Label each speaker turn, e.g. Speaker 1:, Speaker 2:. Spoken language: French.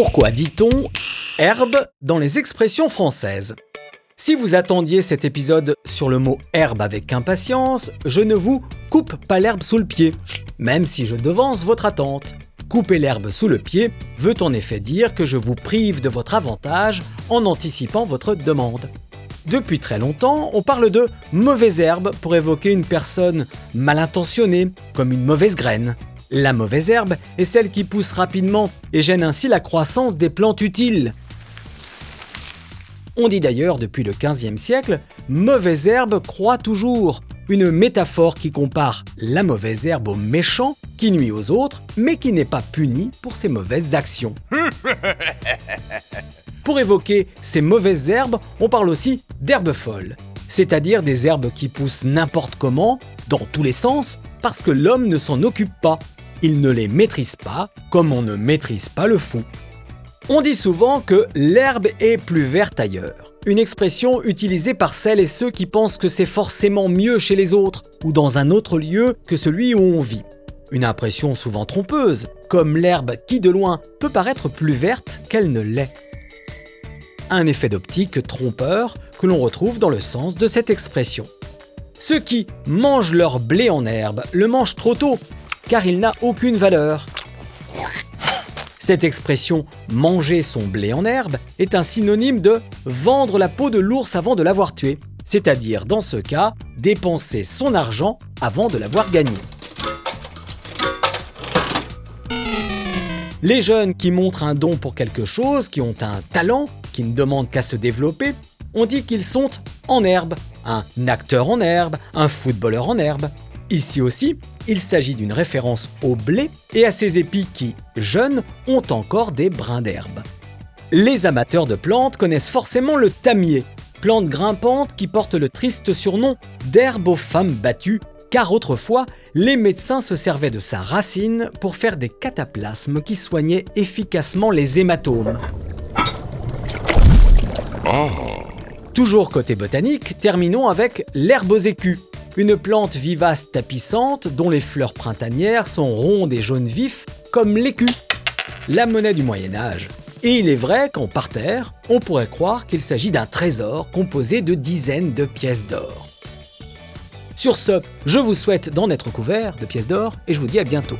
Speaker 1: Pourquoi dit-on herbe dans les expressions françaises? Si vous attendiez cet épisode sur le mot herbe avec impatience, je ne vous coupe pas l'herbe sous le pied, même si je devance votre attente. Couper l'herbe sous le pied veut en effet dire que je vous prive de votre avantage en anticipant votre demande. Depuis très longtemps, on parle de mauvaise herbe pour évoquer une personne mal intentionnée, comme une mauvaise graine. La mauvaise herbe est celle qui pousse rapidement et gêne ainsi la croissance des plantes utiles. On dit d'ailleurs depuis le XVe siècle, mauvaise herbe croît toujours, une métaphore qui compare la mauvaise herbe au méchant qui nuit aux autres, mais qui n'est pas puni pour ses mauvaises actions. Pour évoquer ces mauvaises herbes, on parle aussi d'herbes folles, c'est-à-dire des herbes qui poussent n'importe comment, dans tous les sens, parce que l'homme ne s'en occupe pas. Il ne les maîtrise pas, comme on ne maîtrise pas le fou. On dit souvent que l'herbe est plus verte ailleurs. Une expression utilisée par celles et ceux qui pensent que c'est forcément mieux chez les autres ou dans un autre lieu que celui où on vit. Une impression souvent trompeuse, comme l'herbe qui de loin peut paraître plus verte qu'elle ne l'est un effet d'optique trompeur que l'on retrouve dans le sens de cette expression. Ceux qui mangent leur blé en herbe le mangent trop tôt, car il n'a aucune valeur. Cette expression manger son blé en herbe est un synonyme de vendre la peau de l'ours avant de l'avoir tué, c'est-à-dire dans ce cas dépenser son argent avant de l'avoir gagné. Les jeunes qui montrent un don pour quelque chose, qui ont un talent, qui ne demandent qu'à se développer, on dit qu'ils sont en herbe, un acteur en herbe, un footballeur en herbe. Ici aussi, il s'agit d'une référence au blé et à ses épis qui, jeunes, ont encore des brins d'herbe. Les amateurs de plantes connaissent forcément le tamier, plante grimpante qui porte le triste surnom d'herbe aux femmes battues car autrefois, les médecins se servaient de sa racine pour faire des cataplasmes qui soignaient efficacement les hématomes. Oh. Toujours côté botanique, terminons avec l'herbe aux écus, une plante vivace tapissante dont les fleurs printanières sont rondes et jaunes vifs comme l'écu, la monnaie du Moyen Âge. Et il est vrai qu'en parterre, on pourrait croire qu'il s'agit d'un trésor composé de dizaines de pièces d'or. Sur ce, je vous souhaite d'en être couvert de pièces d'or et je vous dis à bientôt.